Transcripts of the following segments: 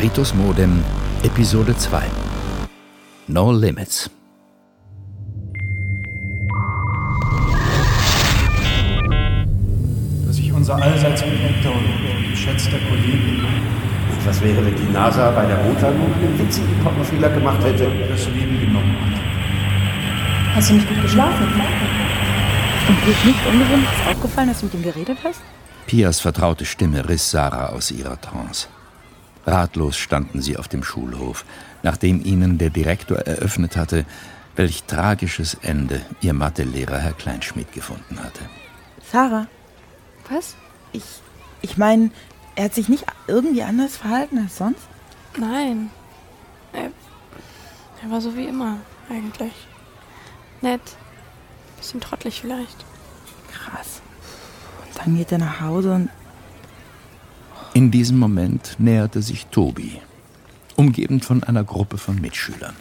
Ritus Modem, Episode 2 No Limits. Dass ich unser allseits geliebter und geschätzter Kollege Und was wäre, wenn die NASA bei der Mondlandung einen witzigen Pottenfehler gemacht hätte? das Leben genommen hat. Hast du nicht gut geschlafen? Und dir ist nicht ungesund aufgefallen, dass du mit ihm geredet hast? Pias vertraute Stimme riss Sarah aus ihrer Trance. Ratlos standen sie auf dem Schulhof, nachdem ihnen der Direktor eröffnet hatte, welch tragisches Ende ihr Mathelehrer Herr Kleinschmidt gefunden hatte. Sarah, Was? ich, ich meine, er hat sich nicht irgendwie anders verhalten als sonst? Nein. Er, er war so wie immer, eigentlich. Nett. Bisschen trottelig vielleicht. Krass. Und dann geht er nach Hause und In diesem Moment näherte sich Tobi, umgeben von einer Gruppe von Mitschülern.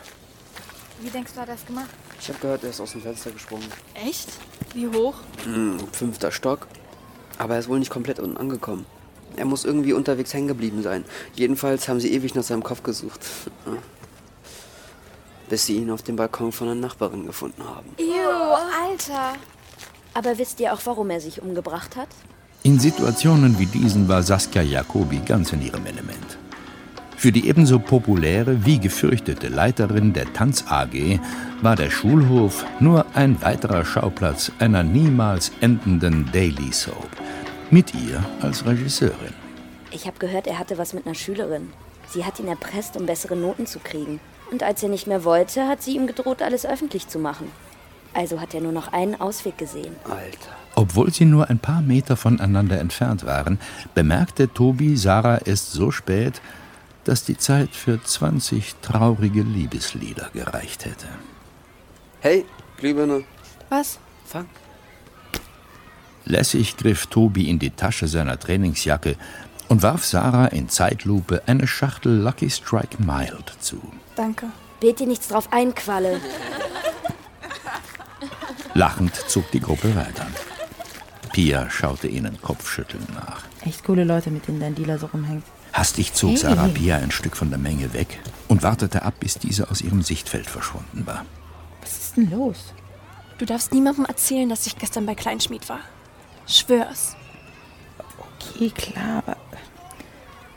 Wie denkst du, hat er das gemacht? Ich habe gehört, er ist aus dem Fenster gesprungen. Echt? Wie hoch? Hm, fünfter Stock. Aber er ist wohl nicht komplett unten angekommen. Er muss irgendwie unterwegs hängen geblieben sein. Jedenfalls haben sie ewig nach seinem Kopf gesucht. Bis sie ihn auf dem Balkon von einer Nachbarin gefunden haben. Ew, Alter. Aber wisst ihr auch, warum er sich umgebracht hat? In Situationen wie diesen war Saskia Jacobi ganz in ihrem Element. Für die ebenso populäre wie gefürchtete Leiterin der Tanz AG war der Schulhof nur ein weiterer Schauplatz einer niemals endenden Daily Soap. Mit ihr als Regisseurin. Ich habe gehört, er hatte was mit einer Schülerin. Sie hat ihn erpresst, um bessere Noten zu kriegen. Und als er nicht mehr wollte, hat sie ihm gedroht, alles öffentlich zu machen. Also hat er nur noch einen Ausweg gesehen. Alter. Obwohl sie nur ein paar Meter voneinander entfernt waren, bemerkte Tobi Sarah erst so spät, dass die Zeit für 20 traurige Liebeslieder gereicht hätte. Hey, Glühbirne. Was? Fang. Lässig griff Tobi in die Tasche seiner Trainingsjacke und warf Sarah in Zeitlupe eine Schachtel Lucky Strike Mild zu. Danke. Dir nichts drauf ein, Qualle. Lachend zog die Gruppe weiter. Pia schaute ihnen kopfschüttelnd nach. echt coole Leute, mit denen dein Dealer so rumhängt. Hastig zog Sarah Pia ein Stück von der Menge weg und wartete ab, bis diese aus ihrem Sichtfeld verschwunden war. Was ist denn los? Du darfst niemandem erzählen, dass ich gestern bei Kleinschmied war. Schwör's. Okay, klar, aber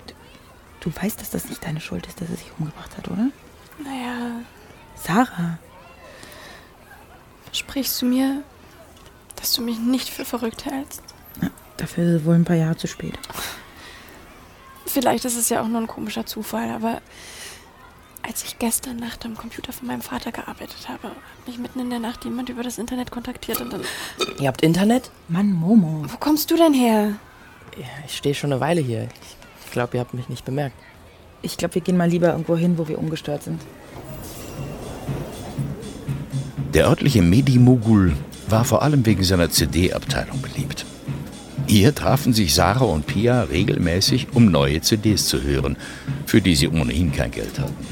du, du weißt, dass das nicht deine Schuld ist, dass er sich umgebracht hat, oder? Naja, Sarah, versprichst du mir, dass du mich nicht für verrückt hältst? dafür ist es wohl ein paar Jahre zu spät. Vielleicht ist es ja auch nur ein komischer Zufall, aber als ich gestern Nacht am Computer von meinem Vater gearbeitet habe, hat mich mitten in der Nacht jemand über das Internet kontaktiert und dann. Ihr habt Internet? Mann, Momo. Wo kommst du denn her? Ja, ich stehe schon eine Weile hier. Ich glaube, ihr habt mich nicht bemerkt. Ich glaube, wir gehen mal lieber irgendwo hin, wo wir ungestört sind. Der örtliche Medimogul war vor allem wegen seiner CD-Abteilung beliebt. Hier trafen sich Sarah und Pia regelmäßig, um neue CDs zu hören, für die sie ohnehin kein Geld hatten.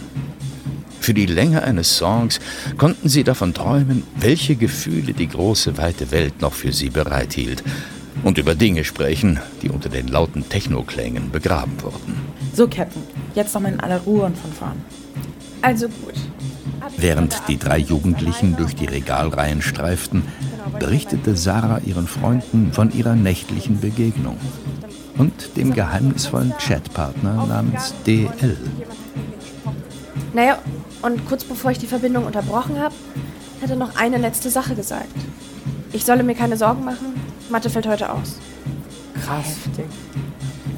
Für die Länge eines Songs konnten sie davon träumen, welche Gefühle die große, weite Welt noch für sie bereithielt und über Dinge sprechen, die unter den lauten Technoklängen begraben wurden. So, Captain, jetzt noch mal in aller Ruhe und von vorn. Also gut. Während die drei Jugendlichen durch die Regalreihen streiften, berichtete Sarah ihren Freunden von ihrer nächtlichen Begegnung und dem geheimnisvollen Chatpartner namens DL. Naja, und kurz bevor ich die Verbindung unterbrochen habe, hat er noch eine letzte Sache gesagt. Ich solle mir keine Sorgen machen, Mathe fällt heute aus. Krass.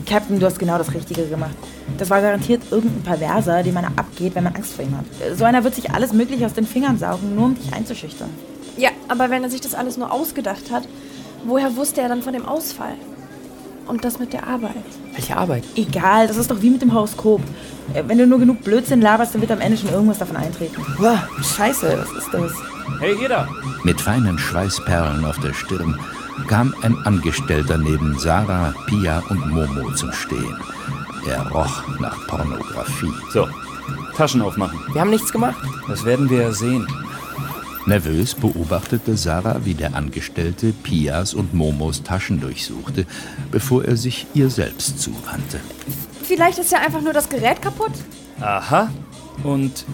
Captain, du hast genau das Richtige gemacht. Das war garantiert irgendein Perverser, den man abgeht, wenn man Angst vor ihm hat. So einer wird sich alles Mögliche aus den Fingern saugen, nur um dich einzuschüchtern. Ja, aber wenn er sich das alles nur ausgedacht hat, woher wusste er dann von dem Ausfall? Und das mit der Arbeit. Welche Arbeit? Egal, das ist doch wie mit dem Horoskop. Äh, Wenn du nur genug Blödsinn laberst, dann wird am Ende schon irgendwas davon eintreten. Uah, scheiße, was ist das? Hey, ihr da! Mit feinen Schweißperlen auf der Stirn kam ein Angestellter neben Sarah, Pia und Momo zum Stehen. Er roch nach Pornografie. So, Taschen aufmachen. Wir haben nichts gemacht. Das werden wir ja sehen. Nervös beobachtete Sarah, wie der Angestellte Pias und Momos Taschen durchsuchte, bevor er sich ihr selbst zuwandte. Vielleicht ist ja einfach nur das Gerät kaputt. Aha. Und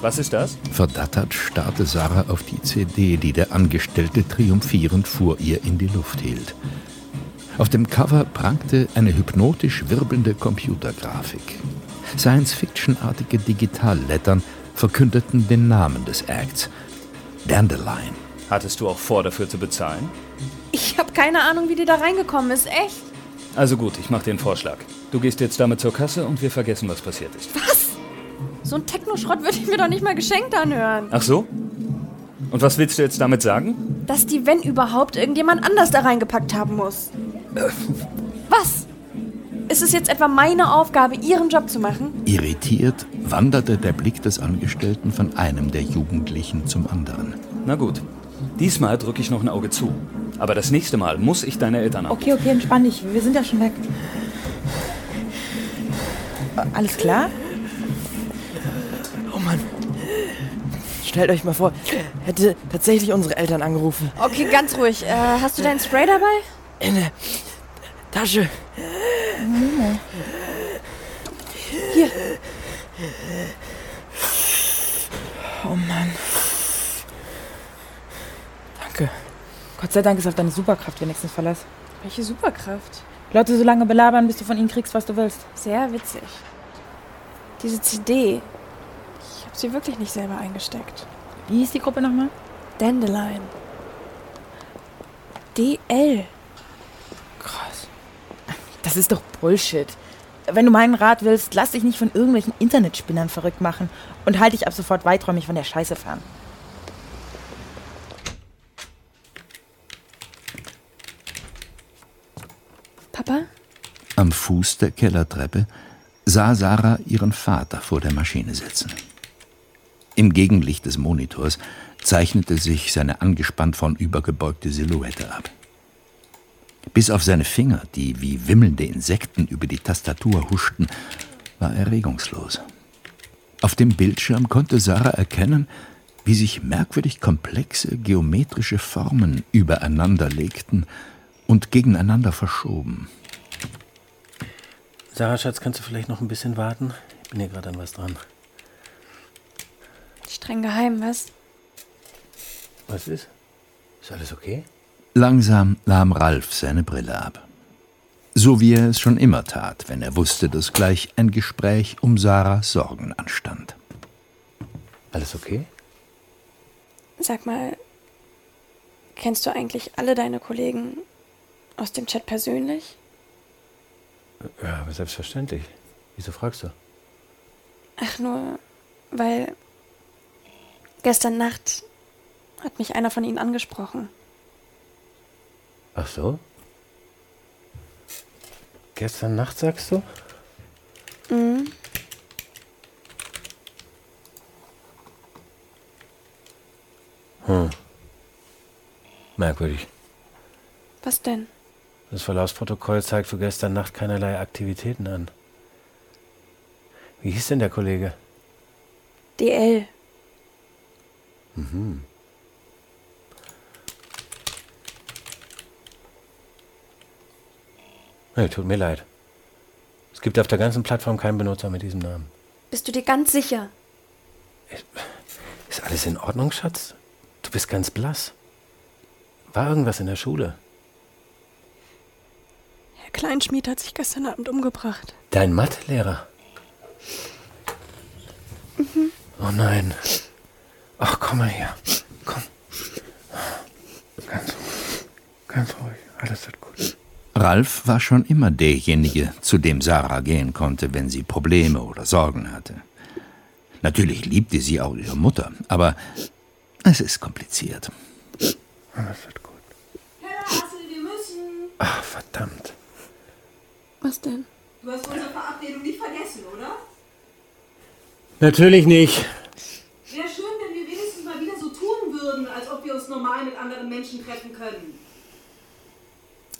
was ist das? Verdattert starrte Sarah auf die CD, die der Angestellte triumphierend vor ihr in die Luft hielt. Auf dem Cover prangte eine hypnotisch wirbelnde Computergrafik. Science-Fiction-artige Digitallettern verkündeten den Namen des Acts. Dandelion. Hattest du auch vor, dafür zu bezahlen? Ich habe keine Ahnung, wie die da reingekommen ist. Echt? Also gut, ich mache den Vorschlag. Du gehst jetzt damit zur Kasse und wir vergessen, was passiert ist. Was? So ein Technoschrott würde ich mir doch nicht mal geschenkt anhören. Ach so? Und was willst du jetzt damit sagen? Dass die, wenn überhaupt, irgendjemand anders da reingepackt haben muss. Was? Ist es jetzt etwa meine Aufgabe, ihren Job zu machen? Irritiert wanderte der Blick des Angestellten von einem der Jugendlichen zum anderen. Na gut. Diesmal drücke ich noch ein Auge zu. Aber das nächste Mal muss ich deine Eltern anrufen. Okay, okay, entspann dich. Wir sind ja schon weg. Alles klar? Oh Mann. Stellt euch mal vor, hätte tatsächlich unsere Eltern angerufen. Okay, ganz ruhig. Äh, hast du deinen Spray dabei? In der Tasche. Hier. Oh Mann. Danke. Gott sei Dank ist auf deine Superkraft wenigstens Verlass. Welche Superkraft? Leute so lange belabern, bis du von ihnen kriegst, was du willst. Sehr witzig. Diese CD. Ich habe sie wirklich nicht selber eingesteckt. Wie hieß die Gruppe nochmal? Dandelion. DL. Krass. Das ist doch Bullshit. Wenn du meinen Rat willst, lass dich nicht von irgendwelchen Internetspinnern verrückt machen und halt dich ab sofort weiträumig von der Scheiße fern. Papa? Am Fuß der Kellertreppe sah Sarah ihren Vater vor der Maschine sitzen. Im Gegenlicht des Monitors zeichnete sich seine angespannt vornübergebeugte Silhouette ab. Bis auf seine Finger, die wie wimmelnde Insekten über die Tastatur huschten, war er regungslos. Auf dem Bildschirm konnte Sarah erkennen, wie sich merkwürdig komplexe geometrische Formen übereinander legten und gegeneinander verschoben. Sarah, Schatz, kannst du vielleicht noch ein bisschen warten? Ich bin hier gerade an was dran. Streng geheim, was? Was ist? Ist alles okay? Langsam nahm Ralf seine Brille ab. So wie er es schon immer tat, wenn er wusste, dass gleich ein Gespräch um Sarahs Sorgen anstand. Alles okay? Sag mal, kennst du eigentlich alle deine Kollegen aus dem Chat persönlich? Ja, aber selbstverständlich. Wieso fragst du? Ach, nur, weil gestern Nacht hat mich einer von ihnen angesprochen. Ach so? Gestern Nacht sagst du? Mhm. Hm. Merkwürdig. Was denn? Das Verlaufsprotokoll zeigt für gestern Nacht keinerlei Aktivitäten an. Wie hieß denn der Kollege? DL. Mhm. Nee, tut mir leid. Es gibt auf der ganzen Plattform keinen Benutzer mit diesem Namen. Bist du dir ganz sicher? Ist alles in Ordnung, Schatz? Du bist ganz blass. War irgendwas in der Schule? Herr Kleinschmied hat sich gestern Abend umgebracht. Dein Mathelehrer? Mhm. Oh nein. Ach, komm mal her. Komm. Ganz ruhig. Ganz ruhig. Alles wird gut. Ralf war schon immer derjenige, zu dem Sarah gehen konnte, wenn sie Probleme oder Sorgen hatte. Natürlich liebte sie auch ihre Mutter, aber es ist kompliziert. Alles wird gut. Herr Hassel, wir müssen. Ach, verdammt. Was denn? Du hast unsere Verabredung nicht vergessen, oder? Natürlich nicht. Wäre schön, wenn wir wenigstens mal wieder so tun würden, als ob wir uns normal mit anderen Menschen treffen können.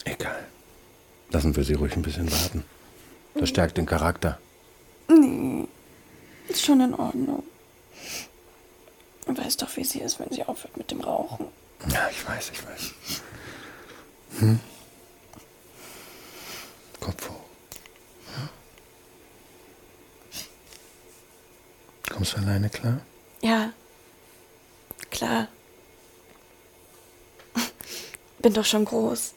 Egal. Lassen wir sie ruhig ein bisschen warten. Das stärkt den Charakter. Nee. Ist schon in Ordnung. Du weißt doch, wie sie ist, wenn sie aufhört mit dem Rauchen. Ja, ich weiß, ich weiß. Hm? Kopf hoch. Ja. Kommst du alleine klar? Ja, klar. Bin doch schon groß.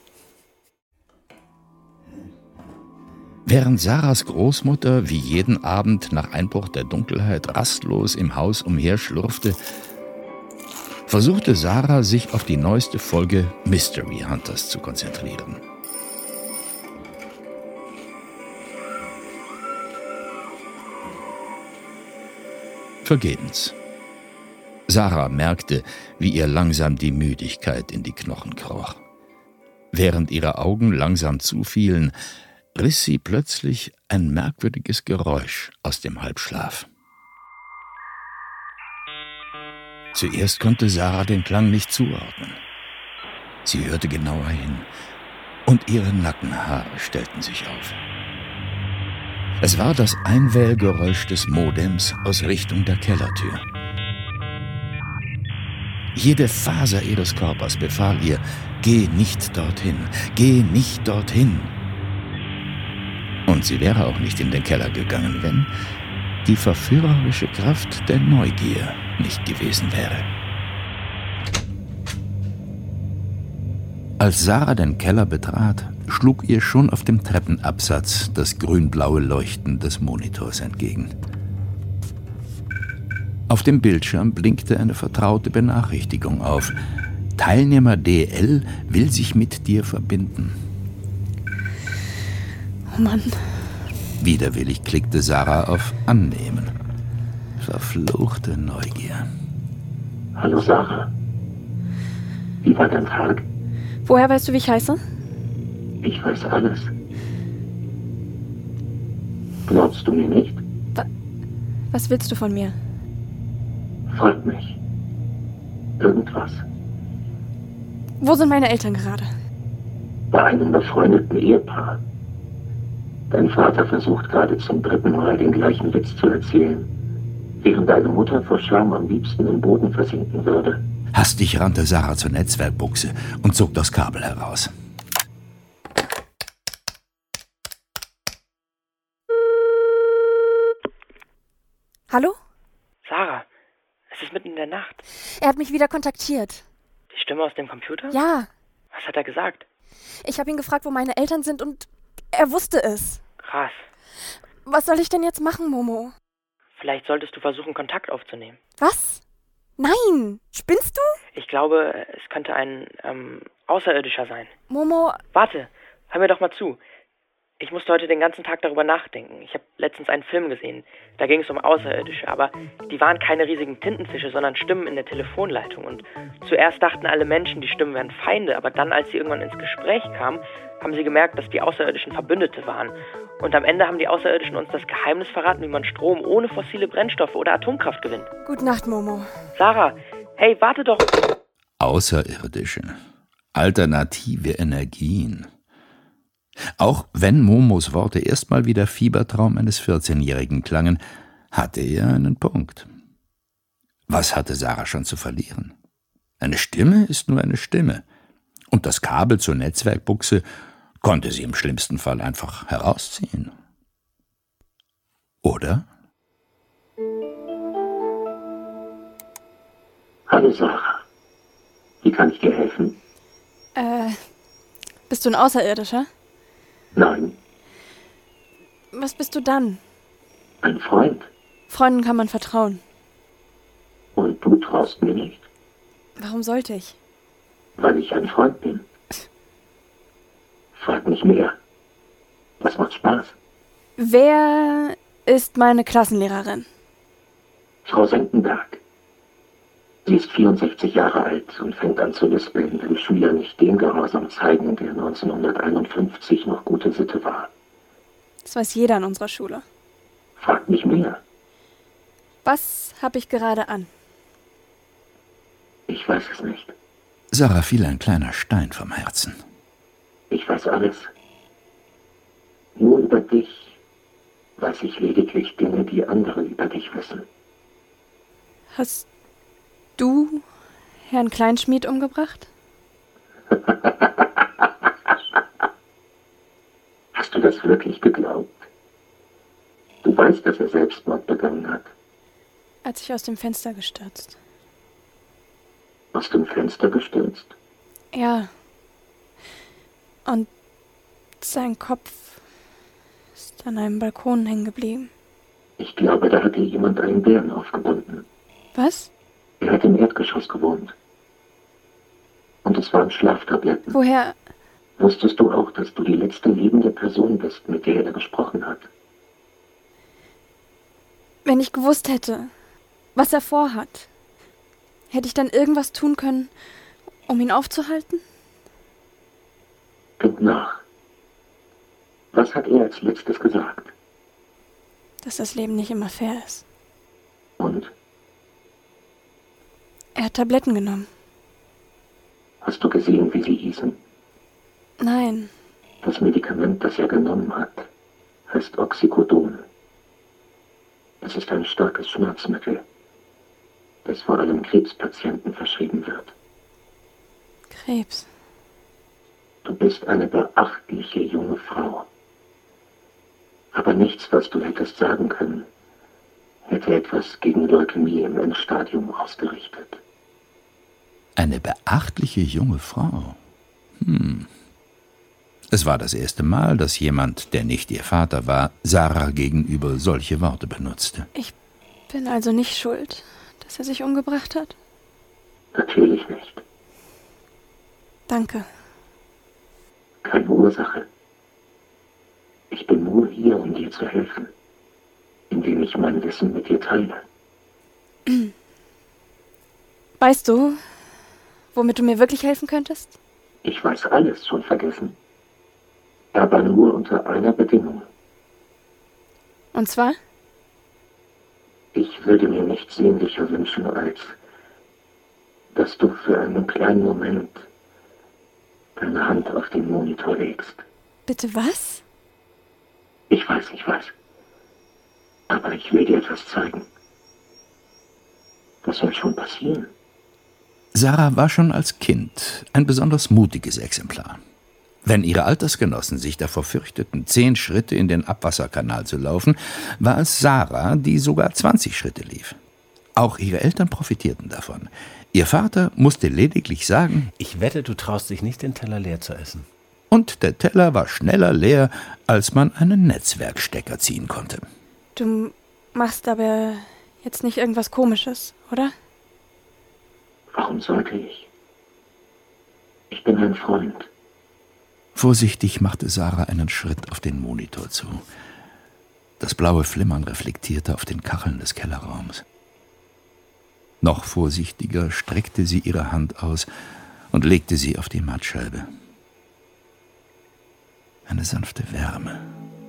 Während Sarahs Großmutter wie jeden Abend nach Einbruch der Dunkelheit rastlos im Haus umherschlurfte, versuchte Sarah, sich auf die neueste Folge Mystery Hunters zu konzentrieren. Vergebens. Sarah merkte, wie ihr langsam die Müdigkeit in die Knochen kroch. Während ihre Augen langsam zufielen, riss sie plötzlich ein merkwürdiges Geräusch aus dem Halbschlaf. Zuerst konnte Sarah den Klang nicht zuordnen. Sie hörte genauer hin und ihre Nackenhaare stellten sich auf. Es war das Einwählgeräusch des Modems aus Richtung der Kellertür. Jede Faser ihres Körpers befahl ihr, geh nicht dorthin, geh nicht dorthin. Und sie wäre auch nicht in den Keller gegangen, wenn die verführerische Kraft der Neugier nicht gewesen wäre. Als Sarah den Keller betrat, schlug ihr schon auf dem Treppenabsatz das grünblaue Leuchten des Monitors entgegen. Auf dem Bildschirm blinkte eine vertraute Benachrichtigung auf. Teilnehmer DL will sich mit dir verbinden. Mann. Widerwillig klickte Sarah auf Annehmen. Verfluchte Neugier. Hallo Sarah. Wie war dein Tag? Woher weißt du, wie ich heiße? Ich weiß alles. Glaubst du mir nicht? Was willst du von mir? Folg mich. Irgendwas. Wo sind meine Eltern gerade? Bei einem befreundeten Ehepaar. Dein Vater versucht gerade zum dritten Mal den gleichen Witz zu erzählen, während deine Mutter vor Scham am liebsten im Boden versinken würde. Hastig rannte Sarah zur Netzwerkbuchse und zog das Kabel heraus. Hallo? Sarah, es ist mitten in der Nacht. Er hat mich wieder kontaktiert. Die Stimme aus dem Computer? Ja. Was hat er gesagt? Ich habe ihn gefragt, wo meine Eltern sind und er wusste es. Krass. Was soll ich denn jetzt machen, Momo? Vielleicht solltest du versuchen, Kontakt aufzunehmen. Was? Nein! Spinnst du? Ich glaube, es könnte ein ähm, Außerirdischer sein. Momo. Warte, hör mir doch mal zu. Ich musste heute den ganzen Tag darüber nachdenken. Ich habe letztens einen Film gesehen. Da ging es um Außerirdische, aber die waren keine riesigen Tintenfische, sondern Stimmen in der Telefonleitung. Und zuerst dachten alle Menschen, die Stimmen wären Feinde, aber dann, als sie irgendwann ins Gespräch kamen, haben sie gemerkt, dass die Außerirdischen Verbündete waren. Und am Ende haben die Außerirdischen uns das Geheimnis verraten, wie man Strom ohne fossile Brennstoffe oder Atomkraft gewinnt. Gute Nacht, Momo. Sarah, hey, warte doch. Außerirdische. Alternative Energien. Auch wenn Momos Worte erstmal wie der Fiebertraum eines 14-Jährigen klangen, hatte er einen Punkt. Was hatte Sarah schon zu verlieren? Eine Stimme ist nur eine Stimme. Und das Kabel zur Netzwerkbuchse konnte sie im schlimmsten Fall einfach herausziehen. Oder? Hallo Sarah. Wie kann ich dir helfen? Äh, bist du ein Außerirdischer? Nein. Was bist du dann? Ein Freund. Freunden kann man vertrauen. Und du traust mir nicht? Warum sollte ich? Weil ich ein Freund bin. Frag nicht mehr. Was macht Spaß? Wer ist meine Klassenlehrerin? Frau Senckenberg. Sie ist 64 Jahre alt und fängt an zu lispeln, wenn Schüler nicht den Gehorsam zeigen, der 1951 noch gute Sitte war. Das weiß jeder in unserer Schule. Frag nicht mehr. Was habe ich gerade an? Ich weiß es nicht. Sarah fiel ein kleiner Stein vom Herzen. Ich weiß alles. Nur über dich weiß ich lediglich Dinge, die andere über dich wissen. Hast du Herrn Kleinschmied umgebracht? Hast du das wirklich geglaubt? Du weißt, dass er Selbstmord begangen hat. Als ich aus dem Fenster gestürzt. Aus dem Fenster gestürzt? Ja. Und sein Kopf ist an einem Balkon hängen geblieben. Ich glaube, da hat dir jemand einen Bären aufgebunden. Was? Er hat im Erdgeschoss gewohnt. Und es waren Schlaftabletten. Woher? Wusstest du auch, dass du die letzte lebende Person bist, mit der er gesprochen hat? Wenn ich gewusst hätte, was er vorhat, hätte ich dann irgendwas tun können, um ihn aufzuhalten? Denk nach. Was hat er als letztes gesagt? Dass das Leben nicht immer fair ist. Und? Er hat Tabletten genommen. Hast du gesehen, wie sie hießen? Nein. Das Medikament, das er genommen hat, heißt Oxycodon. Es ist ein starkes Schmerzmittel, das vor allem Krebspatienten verschrieben wird. Krebs. Du bist eine beachtliche junge Frau. Aber nichts, was du hättest sagen können, hätte etwas gegen Leukämie im Endstadium ausgerichtet. Eine beachtliche junge Frau. Hm. Es war das erste Mal, dass jemand, der nicht ihr Vater war, Sarah gegenüber solche Worte benutzte. Ich bin also nicht schuld, dass er sich umgebracht hat? Natürlich nicht. Danke. Keine Ursache. Ich bin nur hier, um dir zu helfen, indem ich mein Wissen mit dir teile. Weißt du, womit du mir wirklich helfen könntest? Ich weiß alles schon vergessen. Aber nur unter einer Bedingung. Und zwar? Ich würde mir nichts sehnlicher wünschen, als dass du für einen kleinen Moment deine Hand auf den Monitor legst. Bitte was? Ich weiß, ich weiß. Aber ich will dir etwas zeigen. Das soll schon passieren. Sarah war schon als Kind ein besonders mutiges Exemplar. Wenn ihre Altersgenossen sich davor fürchteten, zehn Schritte in den Abwasserkanal zu laufen, war es Sarah, die sogar 20 Schritte lief. Auch ihre Eltern profitierten davon. Ihr Vater musste lediglich sagen: Ich wette, du traust dich nicht, den Teller leer zu essen. Und der Teller war schneller leer, als man einen Netzwerkstecker ziehen konnte. Du machst aber jetzt nicht irgendwas Komisches, oder? Warum sollte ich? Ich bin ein Freund. Vorsichtig machte Sarah einen Schritt auf den Monitor zu. Das blaue Flimmern reflektierte auf den Kacheln des Kellerraums. Noch vorsichtiger streckte sie ihre Hand aus und legte sie auf die Mattscheibe. Eine sanfte Wärme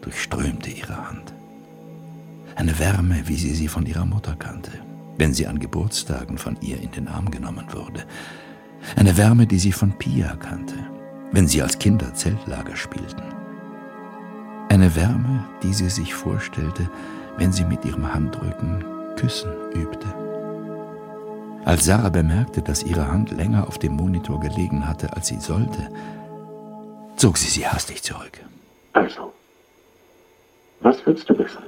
durchströmte ihre Hand. Eine Wärme, wie sie sie von ihrer Mutter kannte, wenn sie an Geburtstagen von ihr in den Arm genommen wurde. Eine Wärme, die sie von Pia kannte, wenn sie als Kinder Zeltlager spielten. Eine Wärme, die sie sich vorstellte, wenn sie mit ihrem Handrücken Küssen übte. Als Sarah bemerkte, dass ihre Hand länger auf dem Monitor gelegen hatte, als sie sollte, zog sie sie hastig zurück. Also, was willst du wissen?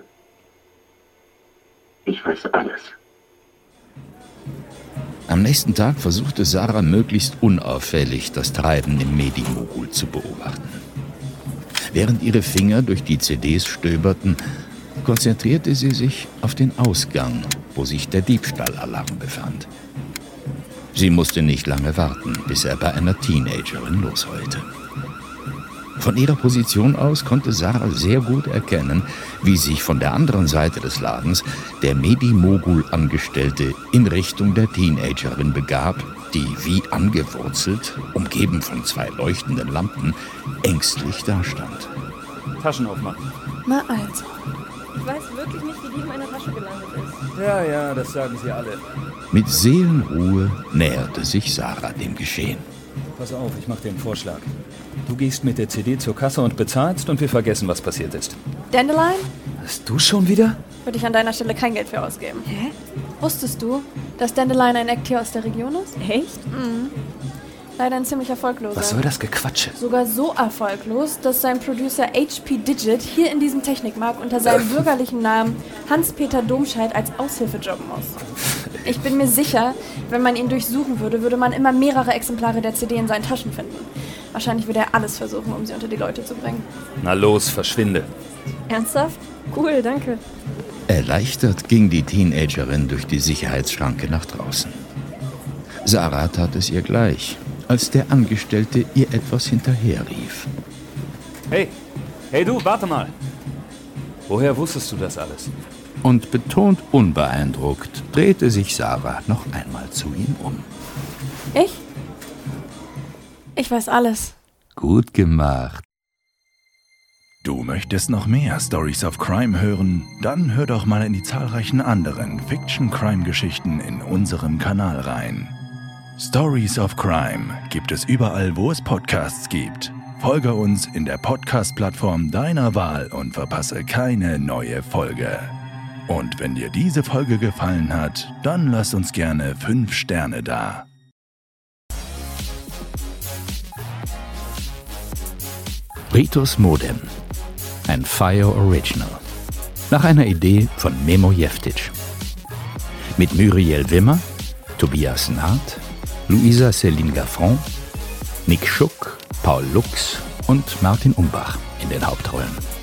Ich weiß alles. Am nächsten Tag versuchte Sarah möglichst unauffällig das Treiben im Medimogul zu beobachten. Während ihre Finger durch die CDs stöberten, konzentrierte sie sich auf den Ausgang, wo sich der Diebstahlalarm befand. Sie musste nicht lange warten, bis er bei einer Teenagerin losheulte. Von ihrer Position aus konnte Sarah sehr gut erkennen, wie sich von der anderen Seite des Ladens der Medi-Mogul-Angestellte in Richtung der Teenagerin begab, die wie angewurzelt, umgeben von zwei leuchtenden Lampen, ängstlich dastand. Taschen aufmachen. Na also. Ich weiß wirklich nicht, wie die in meiner Tasche gelandet ist. Ja, ja, das sagen sie alle. Mit Seelenruhe näherte sich Sarah dem Geschehen. Pass auf, ich mache dir einen Vorschlag. Du gehst mit der CD zur Kasse und bezahlst und wir vergessen, was passiert ist. Dandelion? Hast du schon wieder? Würde ich an deiner Stelle kein Geld für ausgeben. Hä? Wusstest du, dass Dandelion ein Act hier aus der Region ist? Echt? Mhm. Leider ein ziemlich erfolgloser. Was soll das Gequatsche? Sogar so erfolglos, dass sein Producer HP Digit hier in diesem Technikmarkt unter seinem bürgerlichen Namen Hans-Peter Domscheit als Aushilfe jobben muss. Ich bin mir sicher, wenn man ihn durchsuchen würde, würde man immer mehrere Exemplare der CD in seinen Taschen finden. Wahrscheinlich würde er alles versuchen, um sie unter die Leute zu bringen. Na los, verschwinde. Ernsthaft? Cool, danke. Erleichtert ging die Teenagerin durch die Sicherheitsschranke nach draußen. Sarah tat es ihr gleich, als der Angestellte ihr etwas hinterherrief. Hey, hey du, warte mal. Woher wusstest du das alles? Und betont unbeeindruckt drehte sich Sarah noch einmal zu ihm um. Ich? Ich weiß alles. Gut gemacht. Du möchtest noch mehr Stories of Crime hören? Dann hör doch mal in die zahlreichen anderen Fiction-Crime-Geschichten in unserem Kanal rein. Stories of Crime gibt es überall, wo es Podcasts gibt. Folge uns in der Podcast-Plattform deiner Wahl und verpasse keine neue Folge. Und wenn dir diese Folge gefallen hat, dann lass uns gerne 5 Sterne da. Ritus Modem. Ein Fire Original. Nach einer Idee von Memo Jeftic. Mit Muriel Wimmer, Tobias Naht, Luisa Céline Gaffron, Nick Schuck, Paul Lux und Martin Umbach in den Hauptrollen.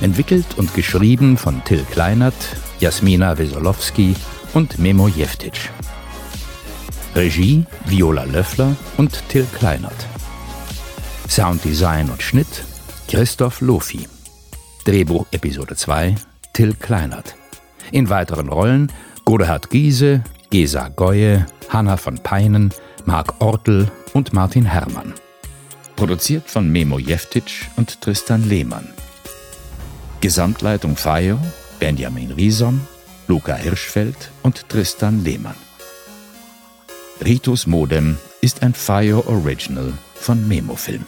Entwickelt und geschrieben von Till Kleinert, Jasmina Wesolowski und Memo Jeftic. Regie Viola Löffler und Till Kleinert. Sounddesign und Schnitt Christoph Lofi. Drehbuch Episode 2 Till Kleinert. In weiteren Rollen Godehard Giese, Gesa Goye, Hanna von Peinen, Marc Ortel und Martin Herrmann. Produziert von Memo Jeftic und Tristan Lehmann. Gesamtleitung FAIO, Benjamin Riesom, Luca Hirschfeld und Tristan Lehmann. Ritus Modem ist ein FAIO Original von Memo Film.